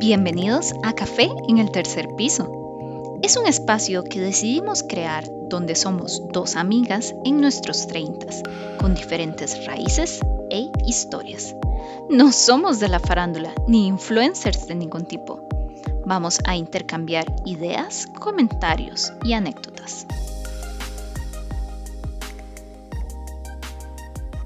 Bienvenidos a Café en el tercer piso. Es un espacio que decidimos crear donde somos dos amigas en nuestros treintas, con diferentes raíces e historias. No somos de la farándula ni influencers de ningún tipo. Vamos a intercambiar ideas, comentarios y anécdotas.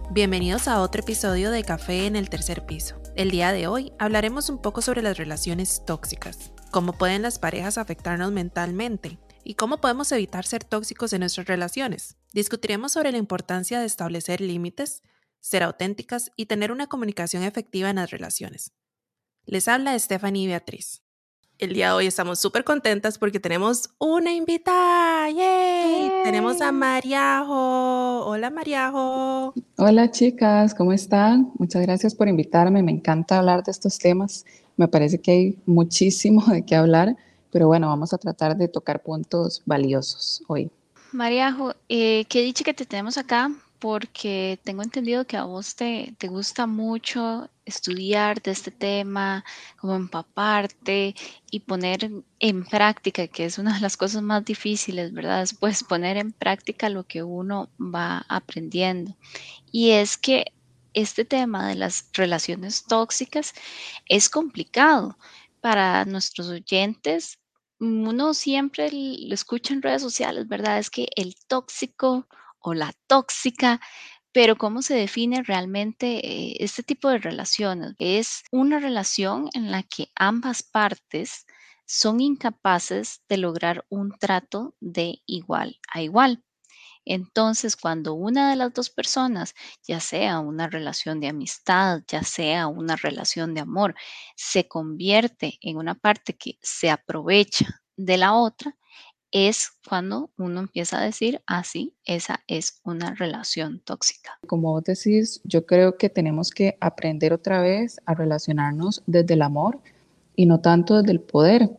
Bienvenidos a otro episodio de Café en el tercer piso. El día de hoy hablaremos un poco sobre las relaciones tóxicas, cómo pueden las parejas afectarnos mentalmente y cómo podemos evitar ser tóxicos en nuestras relaciones. Discutiremos sobre la importancia de establecer límites, ser auténticas y tener una comunicación efectiva en las relaciones. Les habla Stephanie Beatriz. El día de hoy estamos súper contentas porque tenemos una invitada. ¡Yay! Tenemos a Mariajo. Hola Mariajo. Hola chicas, ¿cómo están? Muchas gracias por invitarme. Me encanta hablar de estos temas. Me parece que hay muchísimo de qué hablar, pero bueno, vamos a tratar de tocar puntos valiosos hoy. Mariajo, eh, qué dicho que te tenemos acá porque tengo entendido que a vos te, te gusta mucho estudiar de este tema, como empaparte y poner en práctica, que es una de las cosas más difíciles, ¿verdad? Después poner en práctica lo que uno va aprendiendo. Y es que este tema de las relaciones tóxicas es complicado para nuestros oyentes. Uno siempre lo escucha en redes sociales, ¿verdad? Es que el tóxico o la tóxica, pero ¿cómo se define realmente eh, este tipo de relaciones? Es una relación en la que ambas partes son incapaces de lograr un trato de igual a igual. Entonces, cuando una de las dos personas, ya sea una relación de amistad, ya sea una relación de amor, se convierte en una parte que se aprovecha de la otra, es cuando uno empieza a decir, así, ah, esa es una relación tóxica. Como vos decís, yo creo que tenemos que aprender otra vez a relacionarnos desde el amor y no tanto desde el poder.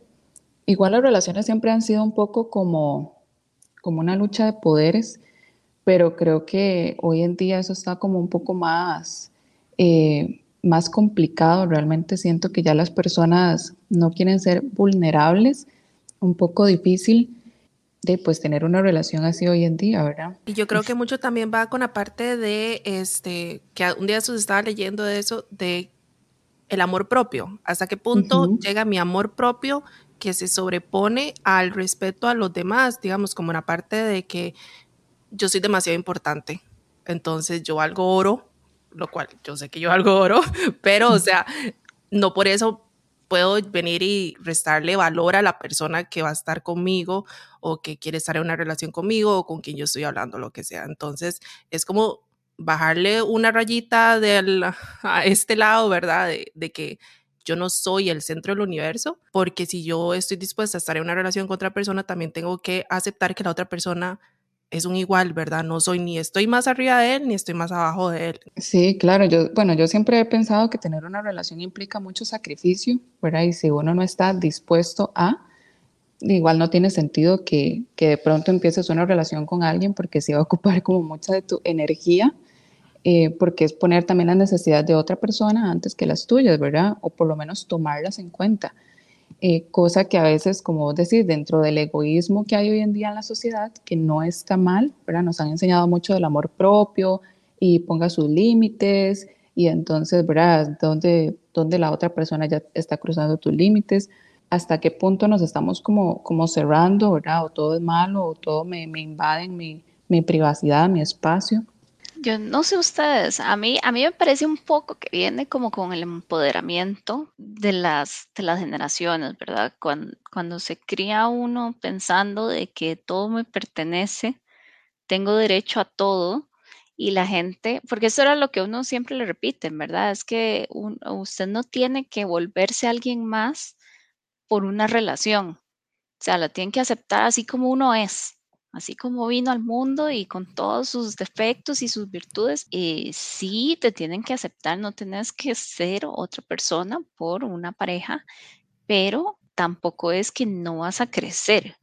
Igual las relaciones siempre han sido un poco como, como una lucha de poderes, pero creo que hoy en día eso está como un poco más, eh, más complicado. Realmente siento que ya las personas no quieren ser vulnerables, un poco difícil de pues tener una relación así hoy en día, ¿verdad? Y yo creo que mucho también va con la parte de este que un día se estaba leyendo de eso de el amor propio, hasta qué punto llega mi amor propio que se sobrepone al respeto a los demás, digamos, como una parte de que yo soy demasiado importante. Entonces yo algo oro, lo cual yo sé que yo algo oro, pero o sea, no por eso puedo venir y restarle valor a la persona que va a estar conmigo o que quiere estar en una relación conmigo o con quien yo estoy hablando, lo que sea. Entonces, es como bajarle una rayita del, a este lado, ¿verdad? De, de que yo no soy el centro del universo, porque si yo estoy dispuesta a estar en una relación con otra persona, también tengo que aceptar que la otra persona es un igual, ¿verdad? No soy ni estoy más arriba de él ni estoy más abajo de él. Sí, claro, yo, bueno, yo siempre he pensado que tener una relación implica mucho sacrificio, ¿verdad? Y si uno no está dispuesto a, igual no tiene sentido que, que de pronto empieces una relación con alguien porque se va a ocupar como mucha de tu energía, eh, porque es poner también las necesidades de otra persona antes que las tuyas, ¿verdad? O por lo menos tomarlas en cuenta. Eh, cosa que a veces, como vos decís, dentro del egoísmo que hay hoy en día en la sociedad, que no está mal, ¿verdad? Nos han enseñado mucho del amor propio y ponga sus límites y entonces, ¿verdad? ¿Dónde, dónde la otra persona ya está cruzando tus límites? ¿Hasta qué punto nos estamos como, como cerrando, ¿verdad? O todo es malo, o todo me, me invaden mi, mi privacidad, mi espacio. Yo no sé ustedes, a mí, a mí me parece un poco que viene como con el empoderamiento de las, de las generaciones, ¿verdad? Cuando, cuando se cría uno pensando de que todo me pertenece, tengo derecho a todo, y la gente, porque eso era lo que uno siempre le repite, ¿verdad? Es que usted no tiene que volverse alguien más por una relación, o sea, la tiene que aceptar así como uno es así como vino al mundo y con todos sus defectos y sus virtudes, eh, sí te tienen que aceptar, no tienes que ser otra persona por una pareja, pero tampoco es que no vas a crecer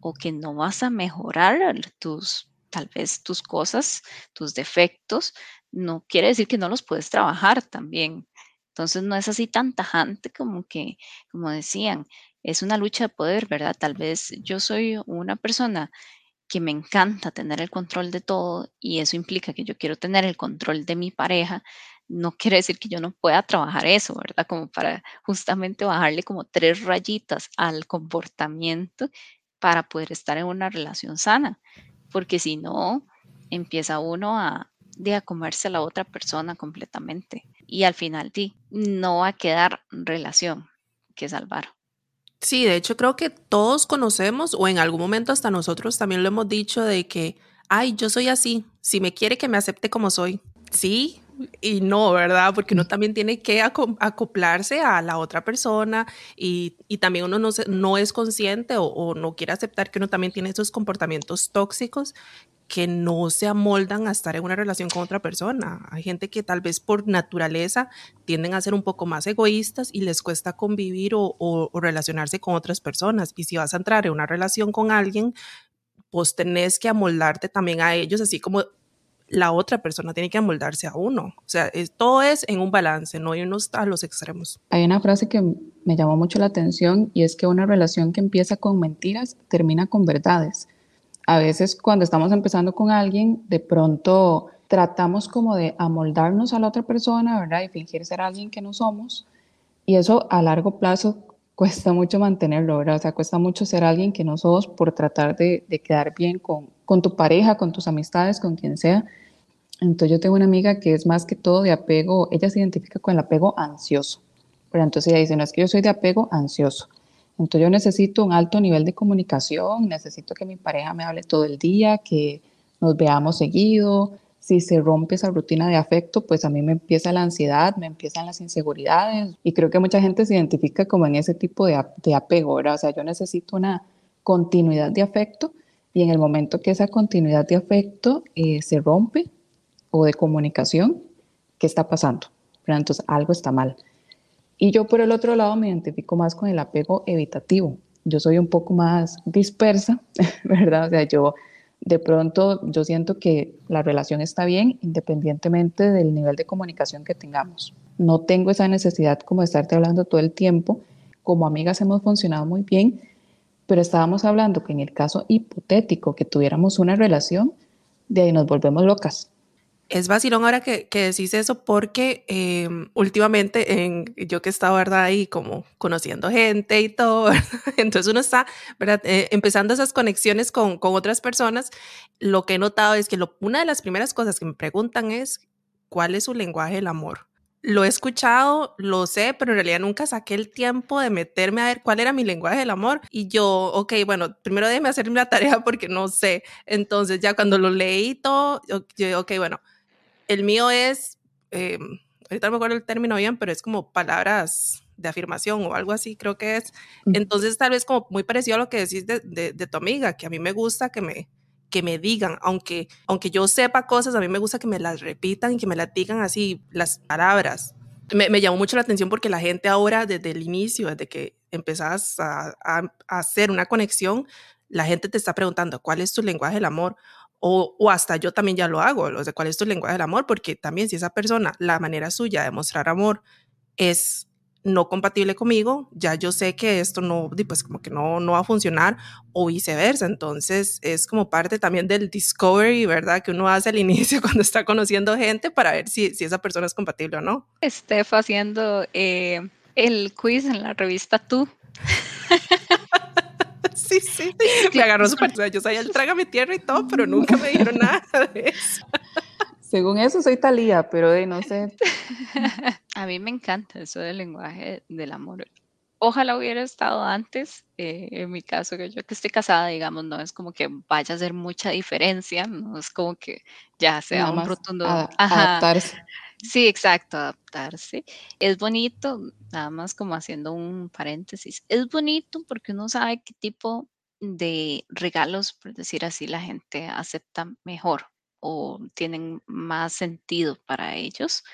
o que no vas a mejorar tus, tal vez tus cosas, tus defectos, no quiere decir que no los puedes trabajar también. Entonces no es así tan tajante como que, como decían, es una lucha de poder, ¿verdad? Tal vez yo soy una persona que me encanta tener el control de todo y eso implica que yo quiero tener el control de mi pareja, no quiere decir que yo no pueda trabajar eso, ¿verdad? Como para justamente bajarle como tres rayitas al comportamiento para poder estar en una relación sana, porque si no, empieza uno a, a comerse a la otra persona completamente y al final sí, no va a quedar relación que salvar. Sí, de hecho creo que todos conocemos o en algún momento hasta nosotros también lo hemos dicho de que, ay, yo soy así, si me quiere que me acepte como soy. Sí, y no, ¿verdad? Porque uno también tiene que acoplarse a la otra persona y, también uno no, no es consciente o, o, no quiere aceptar que uno también tiene esos comportamientos tóxicos que no se amoldan a estar en una relación con otra persona. Hay gente que tal vez por naturaleza tienden a ser un poco más egoístas y les cuesta convivir o, relacionarse con otras personas. Y si vas a entrar en una relación con alguien, pues tenés que amoldarte también a ellos, así como la otra persona tiene que amoldarse a uno. O sea, todo es en un balance, no irnos a los extremos. Hay una frase que me llamó mucho la atención y es que una relación que empieza con mentiras termina con verdades a veces cuando estamos empezando con alguien, de pronto tratamos como de amoldarnos a la otra persona, ¿verdad? Y fingir ser alguien que no somos. Y eso a largo plazo cuesta mucho mantenerlo, ¿verdad? O sea, cuesta mucho ser alguien que no sos por tratar de, quedar bien con, con tu pareja, con tus amistades, con quien sea. Entonces yo tengo una amiga que es más que todo de apego, ella se identifica con el apego ansioso. Pero entonces ella dice, no es que yo soy de apego ansioso. Entonces yo necesito un alto nivel de comunicación, necesito que mi pareja me hable todo el día, que nos veamos seguido. Si se rompe esa rutina de afecto, pues a mí me empieza la ansiedad, me empiezan las inseguridades y creo que mucha gente se identifica como en ese tipo de, de apego, ¿verdad? O sea, yo necesito una continuidad de afecto y en el momento que esa continuidad de afecto eh, se rompe o de comunicación, ¿qué está pasando? Entonces algo está mal. Y yo por el otro lado me identifico más con el apego evitativo. Yo soy un poco más dispersa, ¿verdad? O sea, yo de pronto yo siento que la relación está bien independientemente del nivel de comunicación que tengamos. No tengo esa necesidad como de estarte hablando todo el tiempo. Como amigas hemos funcionado muy bien, pero estábamos hablando que en el caso hipotético que tuviéramos una relación, de ahí nos volvemos locas es vacilón ahora que, que decís eso porque em, últimamente en, yo que he estado, ¿verdad? Ahí como conociendo gente y todo, entonces uno está. Eh, empezando esas conexiones con, con, otras personas, lo que he notado es que una de las primeras cosas que me preguntan es, ¿cuál es su lenguaje del amor? Lo he escuchado, lo sé, pero en realidad nunca saqué el tiempo de meterme a ver cuál era mi lenguaje del amor. Y yo, ok, bueno, primero déjeme hacer la tarea porque no sé. Entonces ya cuando lo leí todo, yo, ok, bueno, el mío es, eh, ahorita no me acuerdo el término bien, pero es como palabras de afirmación o algo así, creo que es. Entonces, tal vez como muy parecido a lo que decís de, de, tu amiga, que a mí me gusta que me, que me digan, aunque, aunque yo sepa cosas, a mí me gusta que me las repitan y que me las digan así, las palabras. Me, me llamó mucho la atención porque la gente ahora, desde el inicio, desde que empezás a, a, a, hacer una conexión, la gente te está preguntando, ¿cuál es tu lenguaje del amor? O, o, hasta yo también ya lo hago, o sea, cuál es tu lenguaje del amor, porque también si esa persona, la manera suya de mostrar amor es no compatible conmigo, ya yo sé que esto no, pues como que no, no va a funcionar o viceversa. Entonces es como parte también del discovery, ¿verdad? Que uno hace al inicio cuando está conociendo gente para ver si, si esa persona es compatible o no. Estef haciendo eh, el quiz en la revista Tú. sí, sí. Me agarró súper. Yo sabía el trágame tierra y todo, pero nunca me dijeron nada de eso. Según eso, soy Talía, pero de no sé. A mí me encanta eso del lenguaje del amor. Ojalá hubiera estado antes. Eh, en mi caso, que yo que estoy casada, digamos, no es como que vaya a hacer mucha diferencia, no es como que ya sea un rotundo. adaptarse. Sí, exacto, adaptarse. Es bonito, nada más como haciendo un paréntesis, es bonito porque uno sabe qué tipo de regalos, por decir así, la gente acepta mejor o tienen más sentido para ellos.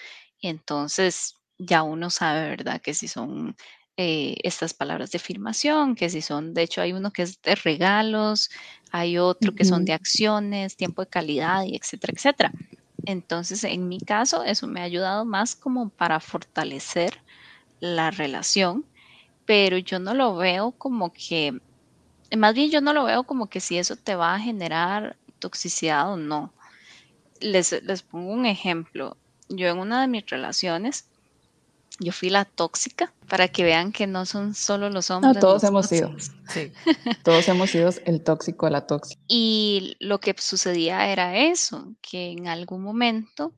Entonces ya uno sabe, ¿verdad? Que si son eh, estas palabras de afirmación, que si son, de hecho hay uno que es de regalos, hay otro que son de acciones, tiempo de calidad y etcétera, etcétera. Entonces, en mi caso, eso me ha ayudado más como para fortalecer la relación, pero yo no lo veo como que, más bien yo no lo veo como que si eso te va a generar toxicidad o no. Les, les pongo un ejemplo. Yo en una de mis relaciones, yo fui la tóxica para que vean que no son solo los hombres. No, todos hemos sido. Sí. todos hemos sido el tóxico, la tóxica. Y lo que sucedía era eso, que en algún momento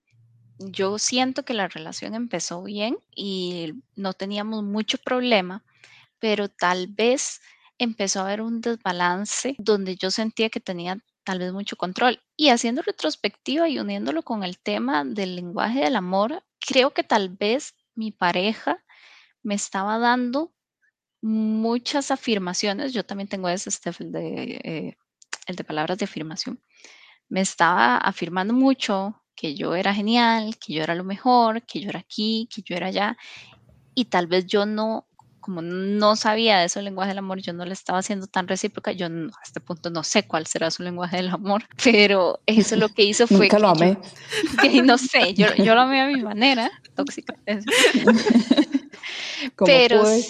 yo siento que la relación empezó bien y no teníamos mucho problema, pero tal vez empezó a haber un desbalance donde yo sentía que tenía tal vez mucho control. Y haciendo retrospectiva y uniéndolo con el tema del lenguaje del amor, creo que tal vez mi pareja me estaba dando muchas afirmaciones. Yo también tengo ese, Steph, eh, el de palabras de afirmación. Me estaba afirmando mucho que yo era genial, que yo era lo mejor, que yo era aquí, que yo era allá. Y tal vez yo no, como no sabía de el lenguaje del amor, yo no le estaba haciendo tan recíproca. Yo a este punto no sé cuál será su lenguaje del amor, pero eso lo que hizo fue... Nunca lo amé. que no sé, yo, yo lo amé a mi manera, tóxica. como pero pude.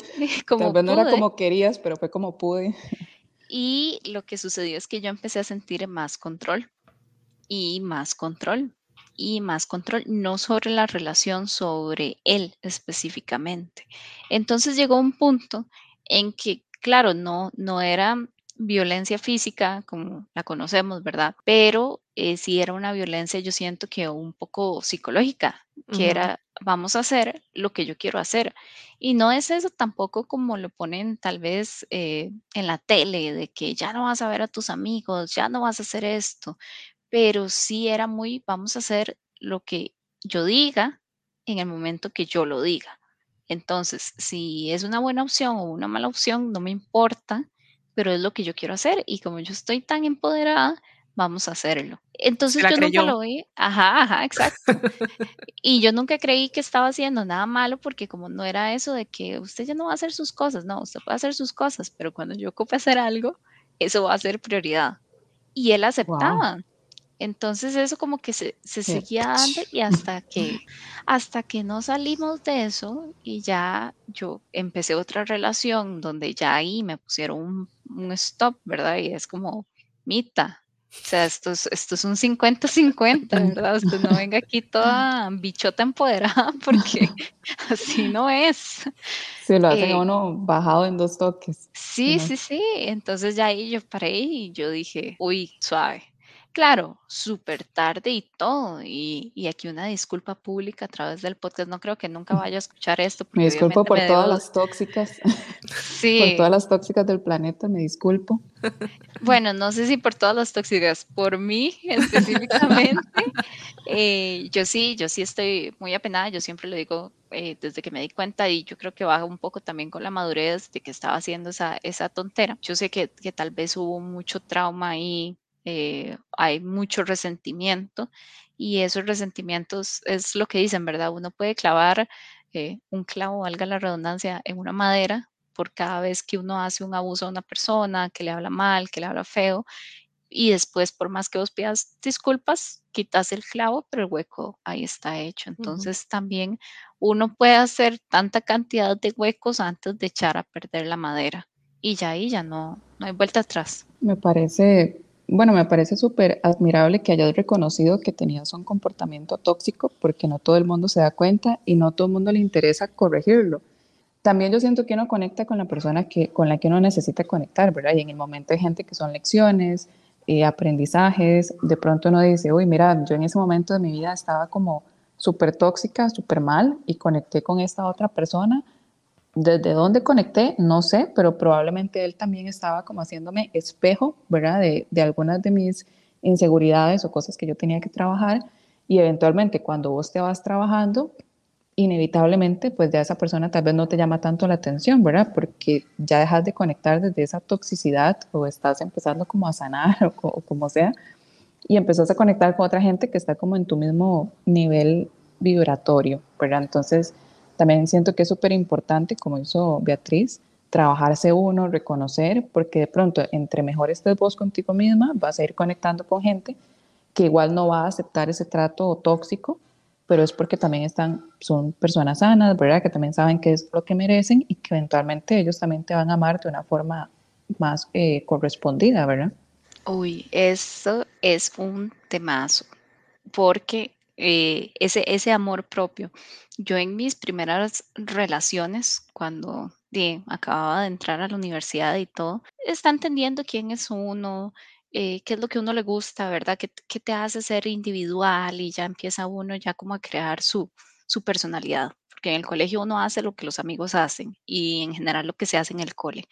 Como Tal vez no era como querías, pero fue como pude. Y lo que sucedió es que yo empecé a sentir más control y más control y más control, no sobre la relación, sobre él específicamente. Entonces llegó un punto en que, claro, no, no era violencia física como la conocemos, ¿verdad? Pero eh, sí era una violencia, yo siento que un poco psicológica, que era, vamos a hacer lo que yo quiero hacer. Y no es eso tampoco como lo ponen tal vez eh, en la tele, de que ya no vas a ver a tus amigos, ya no vas a hacer esto, pero sí era muy, vamos a hacer lo que yo diga en el momento que yo lo diga. Entonces, si es una buena opción o una mala opción, no me importa, pero es lo que yo quiero hacer y como yo estoy tan empoderada, vamos a hacerlo. Entonces yo nunca lo vi, ajá, ajá, exacto. y yo nunca creí que estaba haciendo nada malo porque como no era eso de que usted ya no va a hacer sus cosas, no, usted puede hacer sus cosas, pero cuando yo ocupe hacer algo, eso va a ser prioridad. Y él aceptaba. Entonces eso como que se, seguía dando y hasta que, hasta que no salimos de eso y ya yo empecé otra relación donde ya ahí me pusieron un, stop, ¿verdad? Y es como, mita, o sea, esto es, esto es un 50-50, ¿verdad? Usted no venga aquí toda bichota empoderada porque así no es. Sí, lo hacen a eh, uno bajado en dos toques. Sí, sí, sí. Entonces ya ahí yo paré y yo dije, uy, suave Claro, súper tarde y todo. Y, aquí una disculpa pública a través del podcast. No creo que nunca vaya a escuchar esto. Me disculpo por todas las tóxicas. Sí. por todas las tóxicas del planeta, me disculpo. Bueno, no sé si por todas las tóxicas, por mí específicamente. Eh, yo sí, yo sí estoy muy apenada. Yo siempre lo digo eh, desde que me di cuenta y yo creo que baja un poco también con la madurez de que estaba haciendo esa, esa tontera. Yo sé que, que tal vez hubo mucho trauma ahí eh, hay mucho resentimiento y esos resentimientos es lo que dicen, ¿verdad? Uno puede clavar eh, un clavo, valga la redundancia, en una madera por cada vez que uno hace un abuso a una persona, que le habla mal, que le habla feo, y después, por más que vos pidas disculpas, quitas el clavo, pero el hueco ahí está hecho. Entonces, también uno puede hacer tanta cantidad de huecos antes de echar a perder la madera. Y ya ahí ya no, no hay vuelta atrás. Me parece bueno, me parece súper admirable que hayas reconocido que tenías un comportamiento tóxico porque no todo el mundo se da cuenta y no todo el mundo le interesa corregirlo. También yo siento que uno conecta con la persona que, con la que uno necesita conectar, ¿verdad? Y en el momento hay gente que son lecciones, eh, aprendizajes, de pronto uno dice, uy, mira, yo en ese momento de mi vida estaba como súper tóxica, súper mal y conecté con esta otra persona desde dónde conecté, no sé, pero probablemente él también estaba como haciéndome espejo, ¿verdad? De, de, algunas de mis inseguridades o cosas que yo tenía que trabajar. Y eventualmente cuando vos te vas trabajando, inevitablemente, pues ya esa persona tal vez no te llama tanto la atención, ¿verdad? Porque ya dejas de conectar desde esa toxicidad o estás empezando como a sanar o, o como sea, y empezás a conectar con otra gente que está como en tu mismo nivel vibratorio, ¿verdad? Entonces, también siento que es súper importante, como hizo Beatriz, trabajarse uno, reconocer, porque de pronto entre mejor estés vos contigo misma, vas a ir conectando con gente que igual no va a aceptar ese trato tóxico, pero es porque también están, son personas sanas, ¿verdad? Que también saben qué es lo que merecen y que eventualmente ellos también te van a amar de una forma más eh, correspondida, ¿verdad? Uy, eso es un temazo, porque eh, ese, ese amor propio. Yo en mis primeras relaciones, cuando acababa de entrar a la universidad y todo, está entendiendo quién es uno, eh, qué es lo que uno le gusta, ¿verdad? ¿Qué, ¿Qué, te hace ser individual? Y ya empieza uno ya como a crear su, su personalidad, porque en el colegio uno hace lo que los amigos hacen y en general lo que se hace en el cole.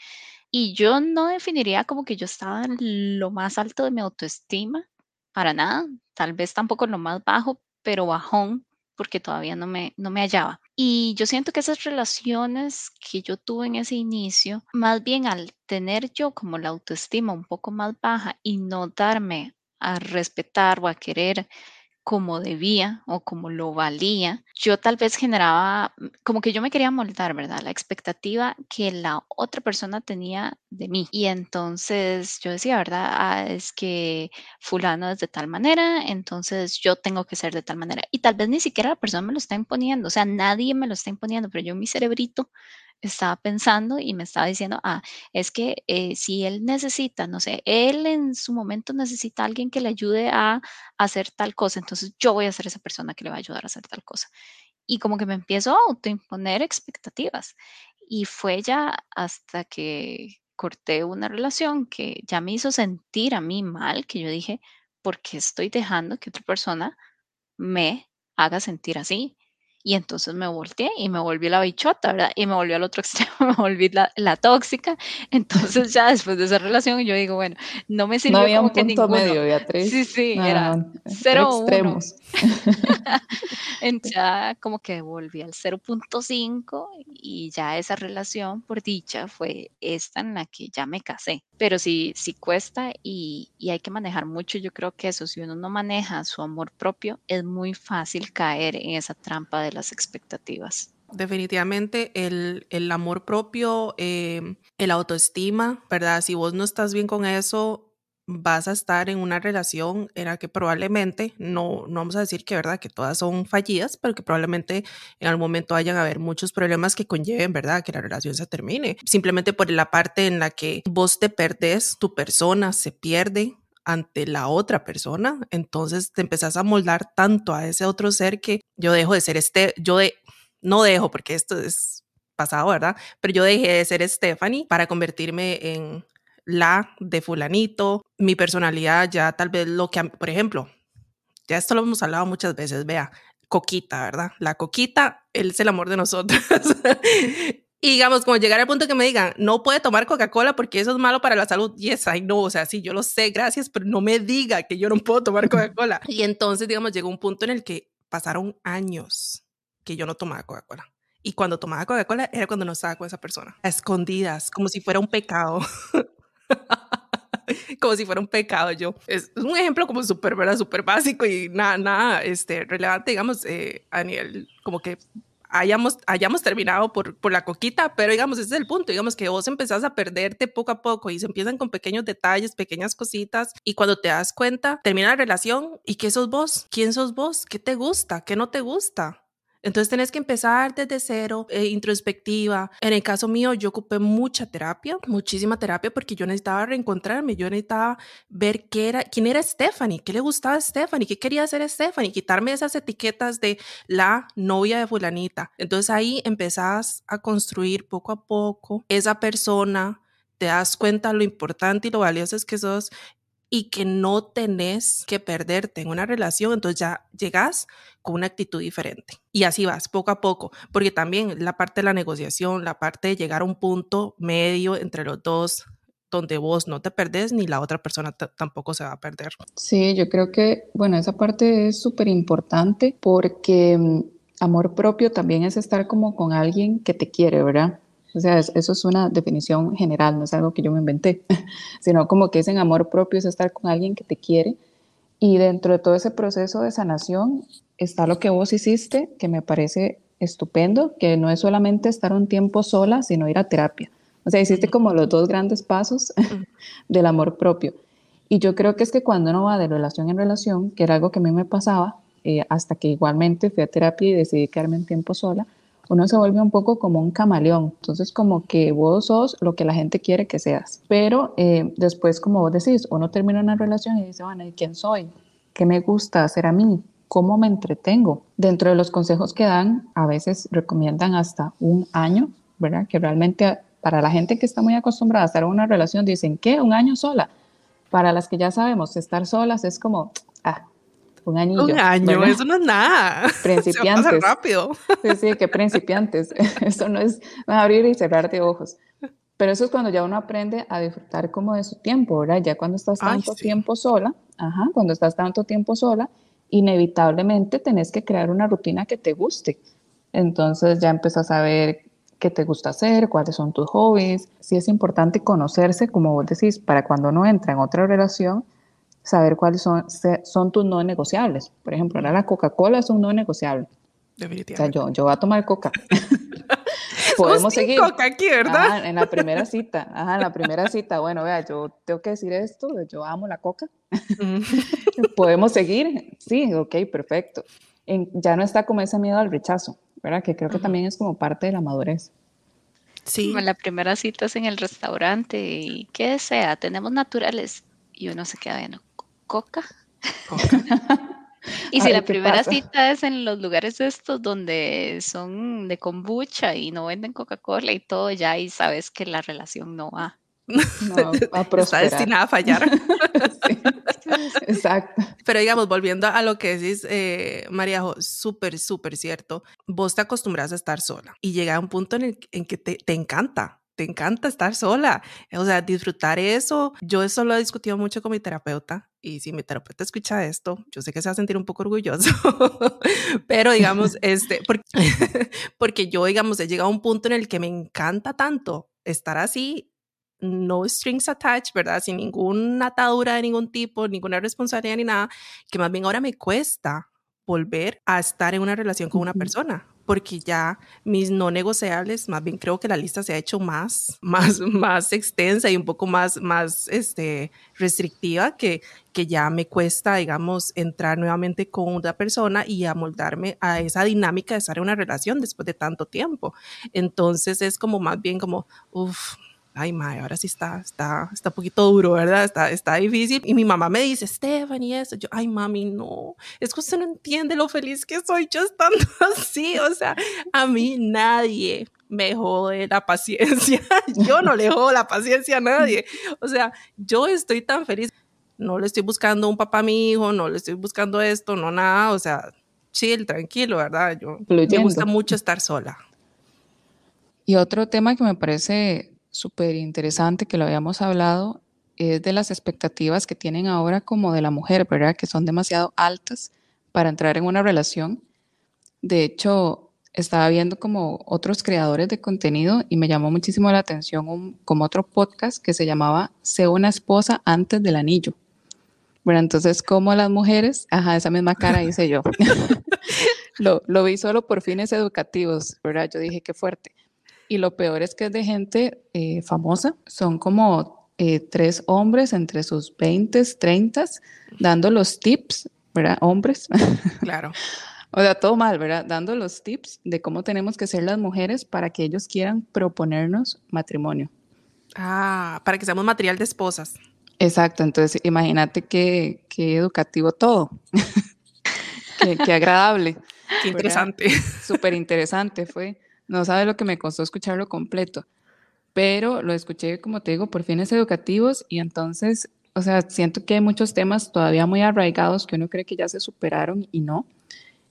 Y yo no definiría como que yo estaba en lo más alto de mi autoestima, para nada, tal vez tampoco en lo más bajo, pero bajón, porque todavía no me, no me hallaba. Y yo siento que esas relaciones que yo tuve en ese inicio, más bien al tener yo como la autoestima un poco más baja y no darme a respetar o a querer como debía o como lo valía, yo tal vez generaba, mm, como que yo me quería moldar, ¿verdad? La expectativa que la otra persona tenía de mí. Y entonces yo decía, ¿verdad? Ah, es que fulano es de tal manera, entonces yo tengo que ser de tal manera. Y tal vez ni siquiera la persona me lo está imponiendo, o sea, nadie me lo está imponiendo, pero yo mi cerebrito estaba pensando y me estaba diciendo, ah, es que eh, si él necesita, no sé, él en su momento necesita alguien que le ayude a, hacer tal cosa, entonces yo voy a ser esa persona que le va a ayudar a hacer tal cosa. Y como que me empiezo a autoimponer expectativas. Y fue ya hasta que corté una relación que ya me hizo sentir a mí mal, que yo dije, ¿por qué estoy dejando que otra persona me haga sentir así? Y entonces me volteé y me volví la bichota, ¿verdad? Y me volví al otro extremo, me volví la, la tóxica. Entonces ya después de esa relación yo digo, bueno, no me sirvió no había como un que punto ninguno. medio, Beatriz. Sí, sí, No, era no, cero extremos. Entonces ya como que volví al 0.5 y ya esa relación, por dicha, fue esta en la que ya me casé. Pero sí, sí cuesta y, y hay que manejar mucho. Yo creo que eso, si uno no maneja su amor propio, es muy fácil caer en esa trampa de las expectativas. Definitivamente el, el amor propio, eh, el autoestima, ¿verdad? Si vos no estás bien con eso, vas a estar en una relación en la que probablemente, no, no vamos a decir que, ¿verdad? Que todas son fallidas, pero que probablemente en algún momento vayan a haber muchos problemas que conlleven, ¿verdad? Que la relación se termine. Simplemente por la parte en la que vos te perdés, tu persona se pierde, ante la otra persona, entonces te empezás a moldar tanto a ese otro ser que yo dejo de ser este, yo de, no dejo porque esto es pasado, ¿verdad? Pero yo dejé de ser Stephanie para convertirme en la de fulanito, mi personalidad ya tal vez lo que, por ejemplo, ya esto lo hemos hablado muchas veces, vea, Coquita, ¿verdad? La Coquita, él es el amor de nosotros. Y digamos, como llegar al punto que me digan, no puede tomar Coca-Cola porque eso es malo para la salud. Yes, I know, o sea, sí, yo lo sé, gracias, pero no me diga que yo no puedo tomar Coca-Cola. y entonces, digamos, llegó un punto en el que pasaron años que yo no tomaba Coca-Cola. Y cuando tomaba Coca-Cola era cuando no estaba con esa persona, a escondidas, como si fuera un pecado. como si fuera un pecado yo. Es un ejemplo como súper, ¿verdad? Súper básico y nada, nada, este, relevante, digamos, eh, a nivel como que hayamos, hayamos terminado por, por la coquita, pero digamos, ese es el punto, digamos que vos empezás a perderte poco a poco y se empiezan con pequeños detalles, pequeñas cositas y cuando te das cuenta, termina la relación y ¿qué sos vos? ¿Quién sos vos? ¿Qué te gusta? ¿Qué no te gusta? Entonces tenés que empezar desde cero, eh, introspectiva. En el caso mío, yo ocupé mucha terapia, muchísima terapia, porque yo necesitaba reencontrarme, yo necesitaba ver qué era, quién era Stephanie, qué le gustaba a Stephanie, qué quería hacer Stephanie, quitarme esas etiquetas de la novia de fulanita. Entonces ahí empezás a construir poco a poco esa persona, te das cuenta lo importante y lo valioso es que sos y que no tenés que perderte en una relación, entonces ya llegas con una actitud diferente. Y así vas, poco a poco, porque también la parte de la negociación, la parte de llegar a un punto medio entre los dos, donde vos no te perdés ni la otra persona tampoco se va a perder. Sí, yo creo que, bueno, esa parte es súper importante porque mm, amor propio también es estar como con alguien que te quiere, ¿verdad? O sea, eso es una definición general, no es algo que yo me inventé, sino como que es en amor propio, es estar con alguien que te quiere. Y dentro de todo ese proceso de sanación está lo que vos hiciste, que me parece estupendo, que no es solamente estar un tiempo sola, sino ir a terapia. O sea, hiciste como los dos grandes pasos del amor propio. Y yo creo que es que cuando uno va de relación en relación, que era algo que a mí me pasaba, eh, hasta que igualmente fui a terapia y decidí quedarme un tiempo sola, uno se vuelve un poco como un camaleón. Entonces, como que vos sos lo que la gente quiere que seas. Pero eh, después, como vos decís, uno termina una relación y dice, bueno, ¿y quién soy? ¿Qué me gusta hacer a mí? ¿Cómo me entretengo? Dentro de los consejos que dan, a veces recomiendan hasta un año, ¿verdad? Que realmente para la gente que está muy acostumbrada a estar en una relación, dicen, ¿qué? ¿Un año sola? Para las que ya sabemos, estar solas es como, un año. Un año, eso no es nada. Principiantes. Se rápido. Sí, sí, que principiantes. Eso no es abrir y cerrar de ojos. Pero eso es cuando ya uno aprende a disfrutar como de su tiempo, ¿verdad? Ya cuando estás tanto tiempo sola, ajá, cuando estás tanto tiempo sola, inevitablemente tenés que crear una rutina que te guste. Entonces ya empiezas a ver qué te gusta hacer, cuáles son tus hobbies. Sí es importante conocerse, como vos decís, para cuando uno entra en otra relación, saber cuáles son, son tus no negociables. Por ejemplo, ahora la Coca-Cola es un no negociable. Definitivamente. O sea, yo, yo voy a tomar coca. Podemos seguir. Coca aquí, ¿verdad? en la primera cita. Ajá, en la primera cita. Bueno, vea, yo tengo que decir esto. Yo amo la coca. Podemos seguir. Sí, ok, perfecto. ya no está como ese miedo al rechazo, ¿verdad? Que creo que también es como parte de la madurez. Sí. Como la primera cita es en el restaurante y ¿qué desea? Tenemos naturales. Y uno se queda viendo, coca. y si la primera cita es en los lugares estos donde son de kombucha y no venden Coca-Cola y todo, ya ahí sabes que la relación no va. No, a Está destinada a fallar. exacto. Pero digamos, volviendo a lo que decís, eh, Mariajo, súper, súper cierto. Vos te acostumbras a estar sola y llega a un punto en el en que te, te encanta te encanta estar sola, o sea, disfrutar eso. Yo eso lo he discutido mucho con mi terapeuta y si mi terapeuta escucha esto, yo sé que se va a sentir un poco orgulloso, pero digamos, este, porque, porque yo, digamos, he llegado a un punto en el que me encanta tanto estar así, no strings attached, ¿verdad? Sin ninguna atadura de ningún tipo, ninguna responsabilidad ni nada, que más bien ahora me cuesta volver a estar en una relación con una persona porque ya mis no negociables, más bien creo que la lista se ha hecho más, más, más extensa y un poco más, más este, restrictiva, que, que ya me cuesta, digamos, entrar nuevamente con una persona y amoldarme a esa dinámica de estar en una relación después de tanto tiempo. Entonces es como más bien como, uff, ay, madre, ahora sí está, está, está un poquito duro, ¿verdad? Está, está difícil. Y mi mamá me dice, Stephanie, eso. Yo, ay, mami, no, es que usted no entiende lo feliz que soy yo estando así. O sea, a mí nadie me jode la paciencia. yo no le jodo la paciencia a nadie. O sea, yo estoy tan feliz. No le estoy buscando un papá a mi hijo, no le estoy buscando esto, no nada. O sea, chill, tranquilo, ¿verdad? Yo me gusta mucho estar sola. Y otro tema que me parece súper interesante que lo habíamos hablado es de las expectativas que tienen ahora como de la mujer, ¿verdad? Que son demasiado altas para entrar en una relación. De hecho, estaba viendo como otros creadores de contenido y me llamó muchísimo la atención un, como otro podcast que se llamaba Sé una esposa antes del anillo. Bueno, entonces, como las mujeres, ajá, esa misma cara hice yo. lo, lo vi solo por fines educativos, ¿verdad? Yo dije, qué fuerte. Y lo peor es que es de gente eh, famosa. Son como eh, tres hombres entre sus 20, 30, dando los tips, ¿verdad? Hombres. Claro. o sea, todo mal, ¿verdad? Dando los tips de cómo tenemos que ser las mujeres para que ellos quieran proponernos matrimonio. Ah, para que seamos material de esposas. Exacto, entonces imagínate qué, qué educativo todo. qué, qué, agradable. Qué interesante. Súper interesante fue. No sabe lo que me costó escucharlo completo, pero lo escuché, como te digo, por fines educativos y entonces, o sea, siento que hay muchos temas todavía muy arraigados que uno cree que ya se superaron y no.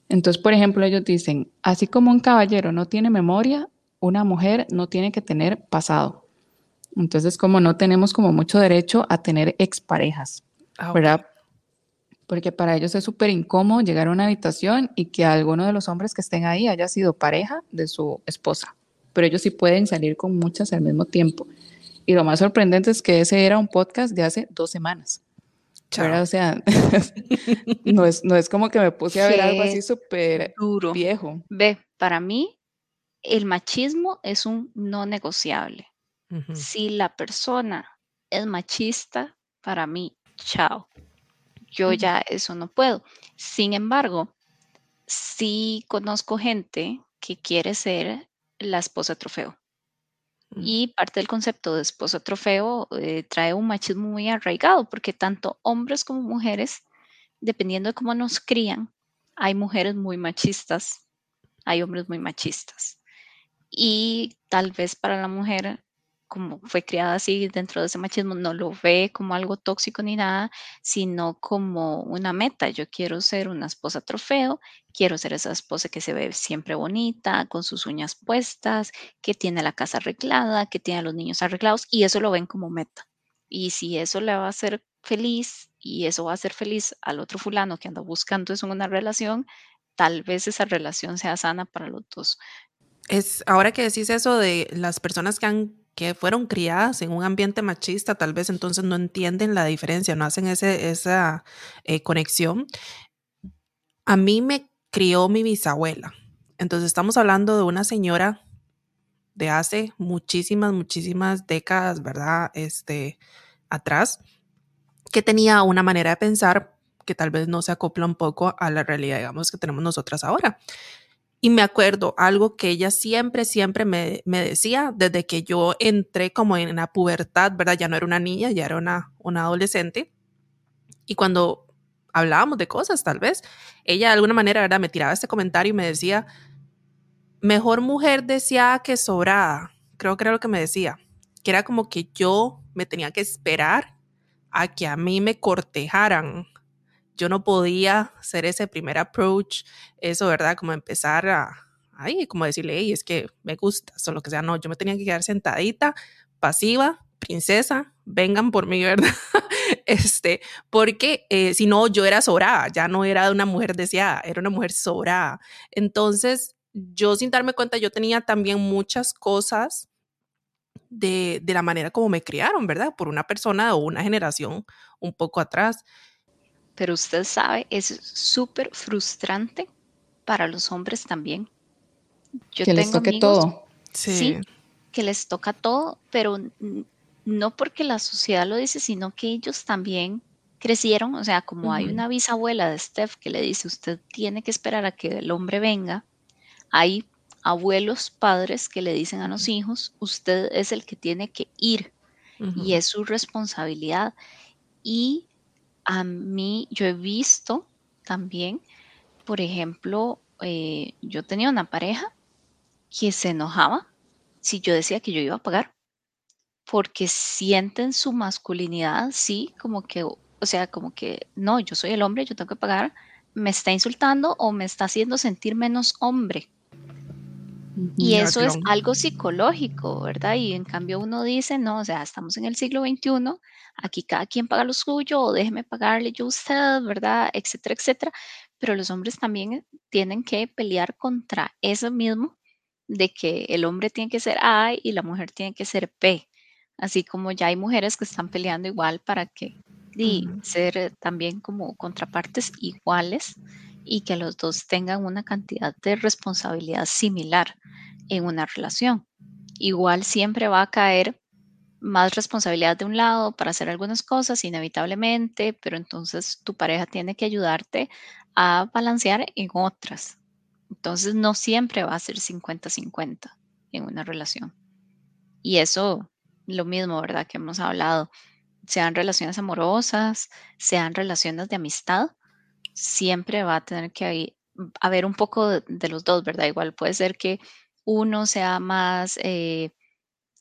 Entonces, por ejemplo, ellos dicen, así como un caballero no tiene memoria, una mujer no tiene que tener pasado. Entonces, como no tenemos como mucho derecho a tener exparejas, ah, ¿verdad? Porque para ellos es súper incómodo llegar a una habitación y que alguno de los hombres que estén ahí haya sido pareja de su esposa, pero ellos sí pueden salir con muchas al mismo tiempo. Y lo más sorprendente es que ese era un podcast de hace dos semanas. O sea, no, es, no es como que me puse a ver algo así súper viejo. Ve, para mí, el machismo es un no negociable. Si la persona es machista, para mí, chao yo ya eso no puedo. Sin embargo, sí conozco gente que quiere ser la esposa trofeo. Mm. Y parte del concepto de esposa trofeo eh, trae un machismo muy arraigado, porque tanto hombres como mujeres, dependiendo de cómo nos crían, hay mujeres muy machistas, hay hombres muy machistas. Y tal vez para la mujer como fue criada así dentro de ese machismo, no lo ve como algo tóxico ni nada, sino como una meta. Yo quiero ser una esposa trofeo, quiero ser esa esposa que se ve siempre bonita, con sus uñas puestas, que tiene la casa arreglada, que tiene a los niños arreglados, y eso lo ven como meta. Y si eso le va a hacer feliz y eso va a hacer feliz al otro fulano que anda buscando eso en una relación, tal vez esa relación sea sana para los dos. Es ahora que decís eso de las personas que han que fueron criadas en un ambiente machista, tal vez entonces no entienden la diferencia, no hacen ese, esa eh, conexión. A mí me crió mi bisabuela. Entonces estamos hablando de una señora de hace muchísimas, muchísimas décadas, ¿verdad? Este, atrás, que tenía una manera de pensar que tal vez no se acopla un poco a la realidad, digamos, que tenemos nosotras ahora. Y me acuerdo algo que ella siempre, siempre me, me, decía desde que yo entré como en la pubertad, ¿verdad? Ya no era una niña, ya era una, una adolescente. Y cuando hablábamos de cosas, tal vez, ella de alguna manera, ¿verdad? Me tiraba este comentario y me decía, mejor mujer deseada que sobrada. Creo que era lo que me decía. Que era como que yo me tenía que esperar a que a mí me cortejaran yo no podía hacer ese primer approach, eso, ¿verdad? Como empezar a, ay, como decirle, hey, es que me gusta, o lo que sea, no, yo me tenía que quedar sentadita, pasiva, princesa, vengan por mí, ¿verdad? este, porque eh, si no, yo era sobrada, ya no era una mujer deseada, era una mujer sobrada. Entonces, yo sin darme cuenta, yo tenía también muchas cosas de, de la manera como me criaron, ¿verdad? Por una persona o una generación un poco atrás pero usted sabe, es súper frustrante para los hombres también. Yo que les toque todo. Sí. que les toca todo, pero no porque la sociedad lo dice, sino que ellos también crecieron, o sea, como hay una bisabuela de Steph que le dice, usted tiene que esperar a que el hombre venga, hay abuelos, padres que le dicen a los hijos, usted es el que tiene que ir y es su responsabilidad. Y a mí, yo he visto también, por ejemplo, eh, yo tenía una pareja que se enojaba si yo decía que yo iba a pagar, porque sienten su masculinidad, sí, como que, o sea, como que, no, yo soy el hombre, yo tengo que pagar, me está insultando o me está haciendo sentir menos hombre. Y eso es algo psicológico, ¿verdad? Y en cambio uno dice, no, o sea, estamos en el siglo XXI, aquí cada quien paga lo suyo, o déjeme pagarle yo usted, ¿verdad? Etcétera, etcétera. Pero los hombres también tienen que pelear contra eso mismo, de que el hombre tiene que ser A y la mujer tiene que ser P. Así como ya hay mujeres que están peleando igual para que y ser también como contrapartes iguales y que los dos tengan una cantidad de responsabilidad similar en una relación. Igual siempre va a caer más responsabilidad de un lado para hacer algunas cosas inevitablemente, pero entonces tu pareja tiene que ayudarte a balancear en otras. Entonces no siempre va a ser 50-50 en una relación. Y eso, lo mismo, ¿verdad? Que hemos hablado, sean relaciones amorosas, sean relaciones de amistad, siempre va a tener que haber un poco de, los dos, ¿verdad? Igual puede ser que uno sea más eh,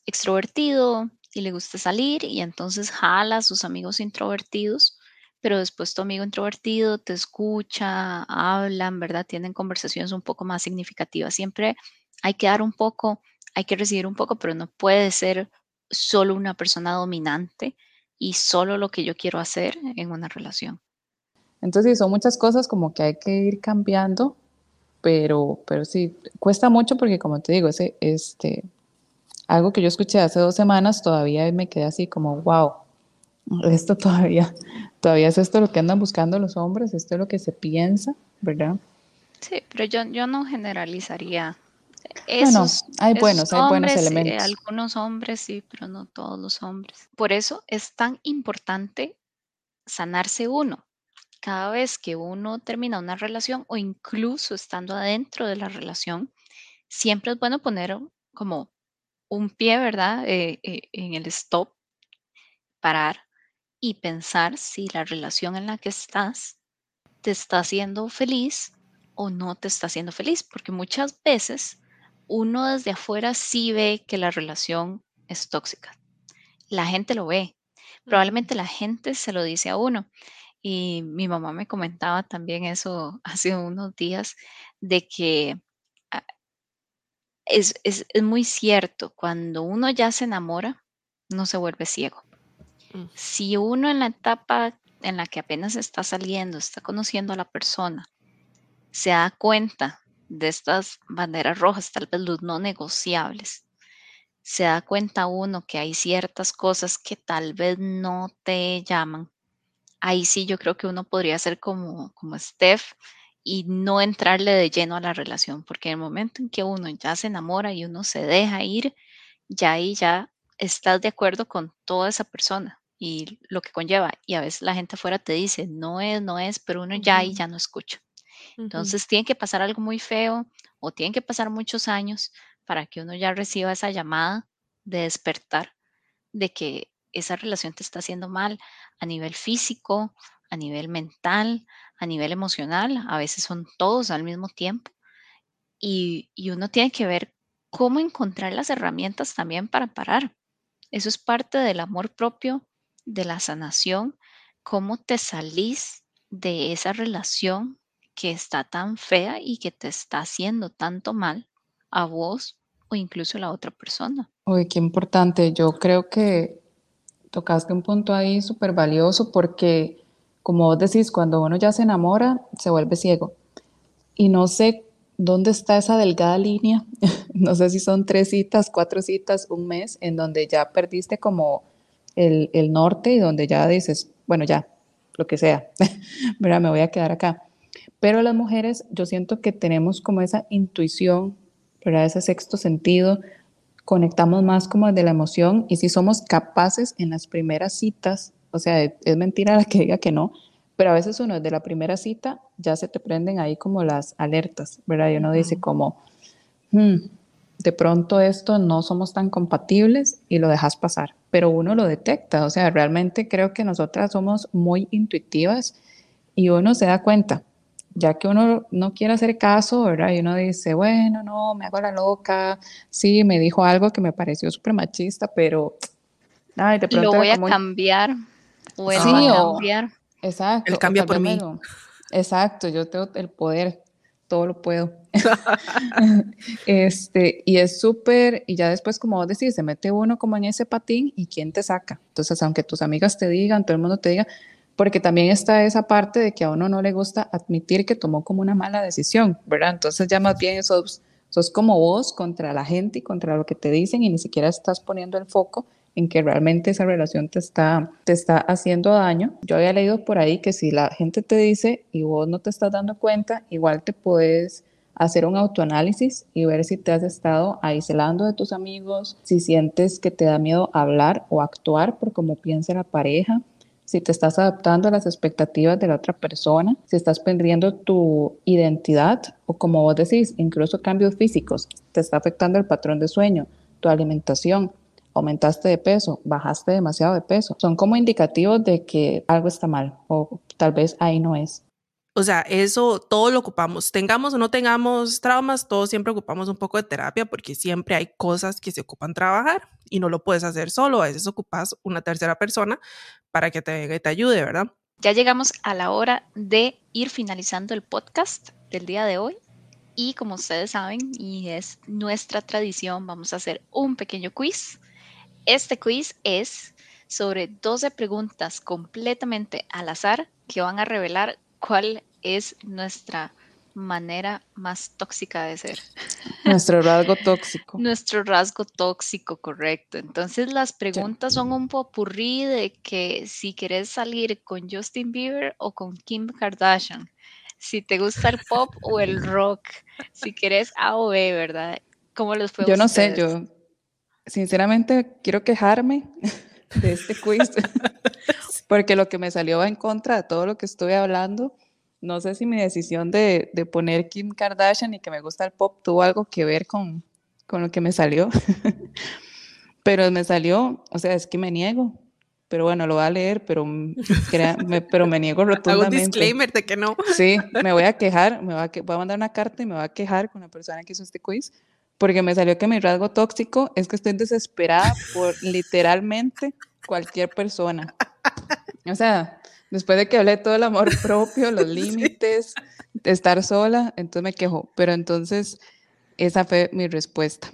extrovertido y le guste salir y entonces jala a sus amigos introvertidos, pero después tu amigo introvertido te escucha, hablan, ¿verdad? Tienen conversaciones un poco más significativas. Siempre hay que dar un poco, hay que recibir un poco, pero no puede ser solo una persona dominante y solo lo que yo quiero hacer en una relación. Entonces, son muchas cosas como que hay que ir cambiando, pero, pero sí, cuesta mucho porque como te digo, ese, este, algo que yo escuché hace dos semanas todavía me quedé así como, wow, esto todavía, todavía es esto lo que andan buscando los hombres, esto es lo que se piensa, ¿verdad? Sí, pero yo, yo no generalizaría. Esos, bueno, hay buenos, hay buenos elementos. algunos hombres sí, pero no todos los hombres. Por eso es tan importante sanarse uno, cada vez que uno termina una relación o incluso estando adentro de la relación, siempre es bueno poner como un pie, ¿verdad? Eh, eh, en el stop, parar y pensar si la relación en la que estás te está haciendo feliz o no te está haciendo feliz, porque muchas veces uno desde afuera sí ve que la relación es tóxica. La gente lo ve. Probablemente la gente se lo dice a uno. Y mi mamá me comentaba también eso hace unos días, de que ah, es, es, muy cierto, cuando uno ya se enamora, no se vuelve ciego. Mm. Si uno en la etapa en la que apenas está saliendo, está conociendo a la persona, se da cuenta de estas banderas rojas, tal vez los no negociables, se da cuenta uno que hay ciertas cosas que tal vez no te llaman. Ahí sí yo creo que uno podría ser como, como Steph y no entrarle de lleno a la relación, porque en el momento en que uno ya se enamora y uno se deja ir, ya ahí ya estás de acuerdo con toda esa persona y lo que conlleva. Y a veces la gente afuera te dice, no es, no es, pero uno ya ahí ya no escucha. Entonces tiene que pasar algo muy feo o tienen que pasar muchos años para que uno ya reciba esa llamada de despertar de que esa relación te está haciendo mal a nivel físico, a nivel mental, a nivel emocional, a veces son todos al mismo tiempo. Y, y uno tiene que ver cómo encontrar las herramientas también para parar. Eso es parte del amor propio de la sanación, cómo te salís de esa relación que está tan fea y que te está haciendo tanto mal a vos o incluso a la otra persona. Uy, qué importante. Yo creo que tocaste un punto ahí súper valioso porque, como vos decís, cuando uno ya se enamora, se vuelve ciego. Y no sé dónde está esa delgada línea. no sé si son tres citas, cuatro citas, un mes, en donde ya perdiste como el, norte y donde ya dices, bueno, ya, lo que sea, ¿verdad? Me voy a quedar acá. Pero las mujeres, yo siento que tenemos como esa intuición, ¿verdad? Ese sexto sentido, conectamos más como de la emoción y si somos capaces en las primeras citas, o sea, es mentira la que diga que no, pero a veces uno desde la primera cita ya se te prenden ahí como las alertas, ¿verdad? Y uno dice como, hmm, de pronto esto no somos tan compatibles y lo dejas pasar, pero uno lo detecta, o sea, realmente creo que nosotras somos muy intuitivas y uno se da cuenta, ya que uno no quiere hacer caso, ¿verdad? Y uno dice, bueno, no, me hago la loca, sí, me dijo algo que me pareció súper machista, pero, ay, de pronto... Lo voy a cambiar, o sí, a cambiar. exacto. Él cambia por mí. exacto, yo tengo el poder todo lo puedo. este, y es súper, y ya después, como vos decís, se mete uno como en ese patín y quién te saca. Entonces, aunque tus amigas te digan, todo el mundo te diga, porque también está esa parte de que a uno no le gusta admitir que tomó como una mala decisión, ¿verdad? Entonces ya más bien sos, sos como vos contra la gente y contra lo que te dicen y ni siquiera estás poniendo el foco en que realmente esa relación te está, te está haciendo daño. Yo había leído por ahí que si la gente te dice y vos no te estás dando cuenta, igual te puedes hacer un autoanálisis y ver si te has estado aislando de tus amigos, si sientes que te da miedo hablar o actuar por cómo piensa la pareja, si te estás adaptando a las expectativas de la otra persona, si estás perdiendo tu identidad o como vos decís, incluso cambios físicos, te está afectando el patrón de sueño, tu alimentación, aumentaste de peso, bajaste demasiado de peso. Son como indicativos de que algo está mal o tal vez ahí no es. O sea, eso todo lo ocupamos, tengamos o no tengamos traumas, todos siempre ocupamos un poco de terapia porque siempre hay cosas que se ocupan trabajar y no lo puedes hacer solo, a veces ocupas una tercera persona para que te, te ayude, ¿verdad? Ya llegamos a la hora de ir finalizando el podcast del día de hoy y como ustedes saben y es nuestra tradición, vamos a hacer un pequeño quiz este quiz es sobre 12 preguntas completamente al azar que van a revelar cuál es nuestra manera más tóxica de ser. Nuestro rasgo tóxico. Nuestro rasgo tóxico, correcto. Entonces las preguntas son un popurrí de que si quieres salir con Justin Bieber o con Kim Kardashian, si te gusta el pop o el rock, si quieres A o B, ¿verdad? ¿Cómo los Yo no sé, yo sinceramente quiero quejarme de este quiz, porque lo que me salió va en contra de todo lo que estuve hablando. No sé si mi decisión de, de poner Kim Kardashian y que me gusta el pop tuvo algo que ver con, con lo que me salió, pero me salió, o sea, es que me niego, pero bueno, lo voy a leer, pero, me, pero me niego rotundamente. Hago un disclaimer de que no. Sí, me voy a quejar, me voy a, voy a mandar una carta y me voy a quejar con la persona que hizo este quiz, porque me salió que mi rasgo tóxico es que estoy desesperada por literalmente cualquier persona. O sea, después de que hablé todo el amor propio, los límites, de estar sola, entonces me quejo. Pero entonces, esa fue mi respuesta.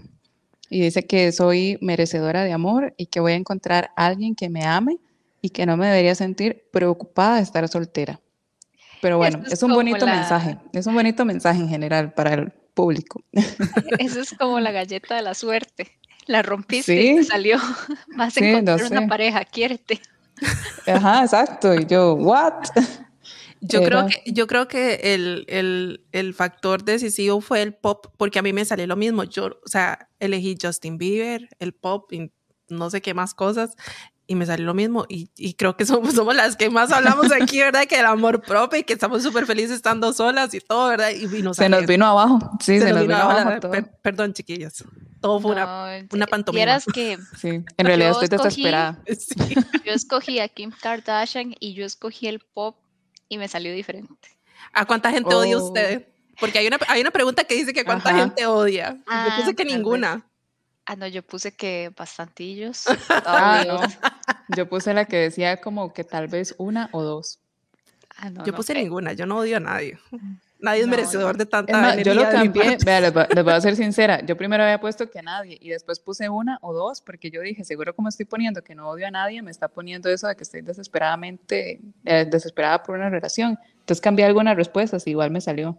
Y dice que soy merecedora de amor y que voy a encontrar a alguien que me ame y que no me debería sentir preocupada de estar soltera. Pero bueno, es, un bonito mensaje, es un bonito mensaje en general para el público. Eso es como la galleta de la suerte. La rompiste y te salió. Vas a encontrar una pareja, quiérete. Ajá, exacto. Y yo, ¿what? Yo creo que, yo creo que el, el, el, factor decisivo fue el pop, porque a mí me salió lo mismo. Yo, o sea, elegí Justin Bieber, el pop y no sé qué más cosas, y me salió lo mismo. Y, y creo que somos, somos las que más hablamos aquí, ¿verdad? Que el amor propio y que estamos súper felices estando solas y todo, ¿verdad? Y, se nos vino abajo. Sí, se, nos, vino, abajo. perdón, chiquillas. Todo fue una, una pantomima. que. Sí, en realidad estoy desesperada. Yo escogí a Kim Kardashian y yo escogí el pop y me salió diferente. ¿A cuánta gente odia oh. usted? Porque hay una, hay una pregunta que dice que cuánta gente odia. yo ah, puse que ninguna. Ah, no, yo puse que bastantillos. ah, no. Yo puse la que decía como que tal vez una o dos. Ah, no, yo puse ninguna, yo no odio a nadie. Nadie es merecedor de tanta Yo lo cambié, vea, les, voy, a ser sincera, yo primero había puesto que a nadie y después puse una o dos porque yo dije, seguro como estoy poniendo que no odio a nadie, me está poniendo eso de que estoy desesperadamente, eh, desesperada por una relación. Entonces cambié algunas respuestas y igual me salió.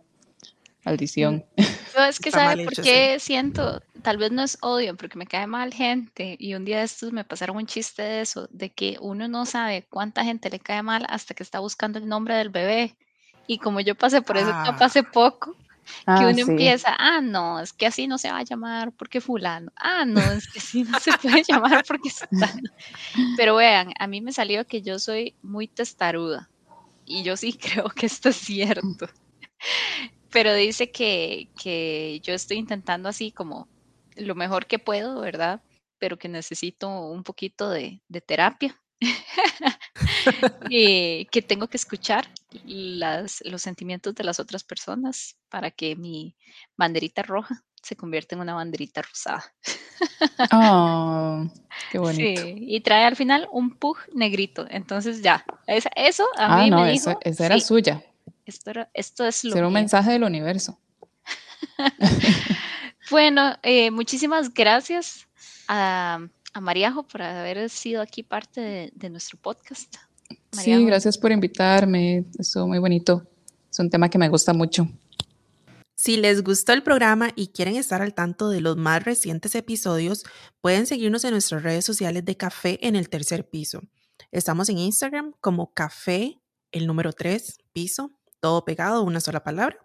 Maldición. Mm. Yo es que sabe por qué siento, tal vez no es odio, porque me cae mal gente y un día de estos me pasaron un chiste de eso, de que uno no sabe cuánta gente le cae mal hasta que está buscando el nombre del bebé y como yo pasé por eso ah. hace poco, que ah, uno empieza, ah, no, es que así no se va a llamar porque fulano, ah, no, es que así no se puede llamar porque fulano. Pero vean, a mí me salió que yo soy muy testaruda y yo sí creo que esto es cierto. Pero dice que, que yo estoy intentando así como lo mejor que puedo, ¿verdad? Pero que necesito un poquito de, de terapia y que tengo que escuchar las, los sentimientos de las otras personas para que mi banderita roja se convierta en una banderita rosada. oh, qué bonito. Sí, y trae al final un pug negrito. Entonces ya, eso a ah, mí me dijo. esa era suya. Esto, esto es lo. Era un mensaje del universo. bueno, eh, muchísimas gracias a a Mariajo por haber sido aquí parte de, nuestro podcast. Sí, gracias por invitarme. Estuvo muy bonito. Es un tema que me gusta mucho. Si les gustó el programa y quieren estar al tanto de los más recientes episodios, pueden seguirnos en nuestras redes sociales de Café en el tercer piso. Estamos en Instagram como Café, el número 3, piso, todo pegado, una sola palabra.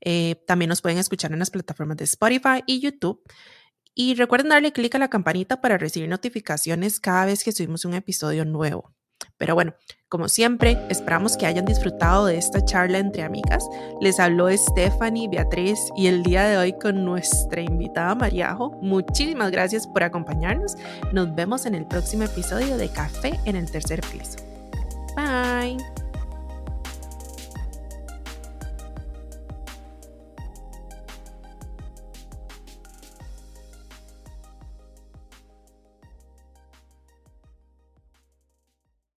Eh, también nos pueden escuchar en las plataformas de Spotify y YouTube. Y recuerden darle clic a la campanita para recibir notificaciones cada vez que subimos un episodio nuevo. Pero bueno, como siempre, esperamos que hayan disfrutado de esta charla entre amigas. Les habló Stephanie, Beatriz y el día de hoy con nuestra invitada Mariajo. Muchísimas gracias por acompañarnos. Nos vemos en el próximo episodio de Café en el tercer piso. Bye.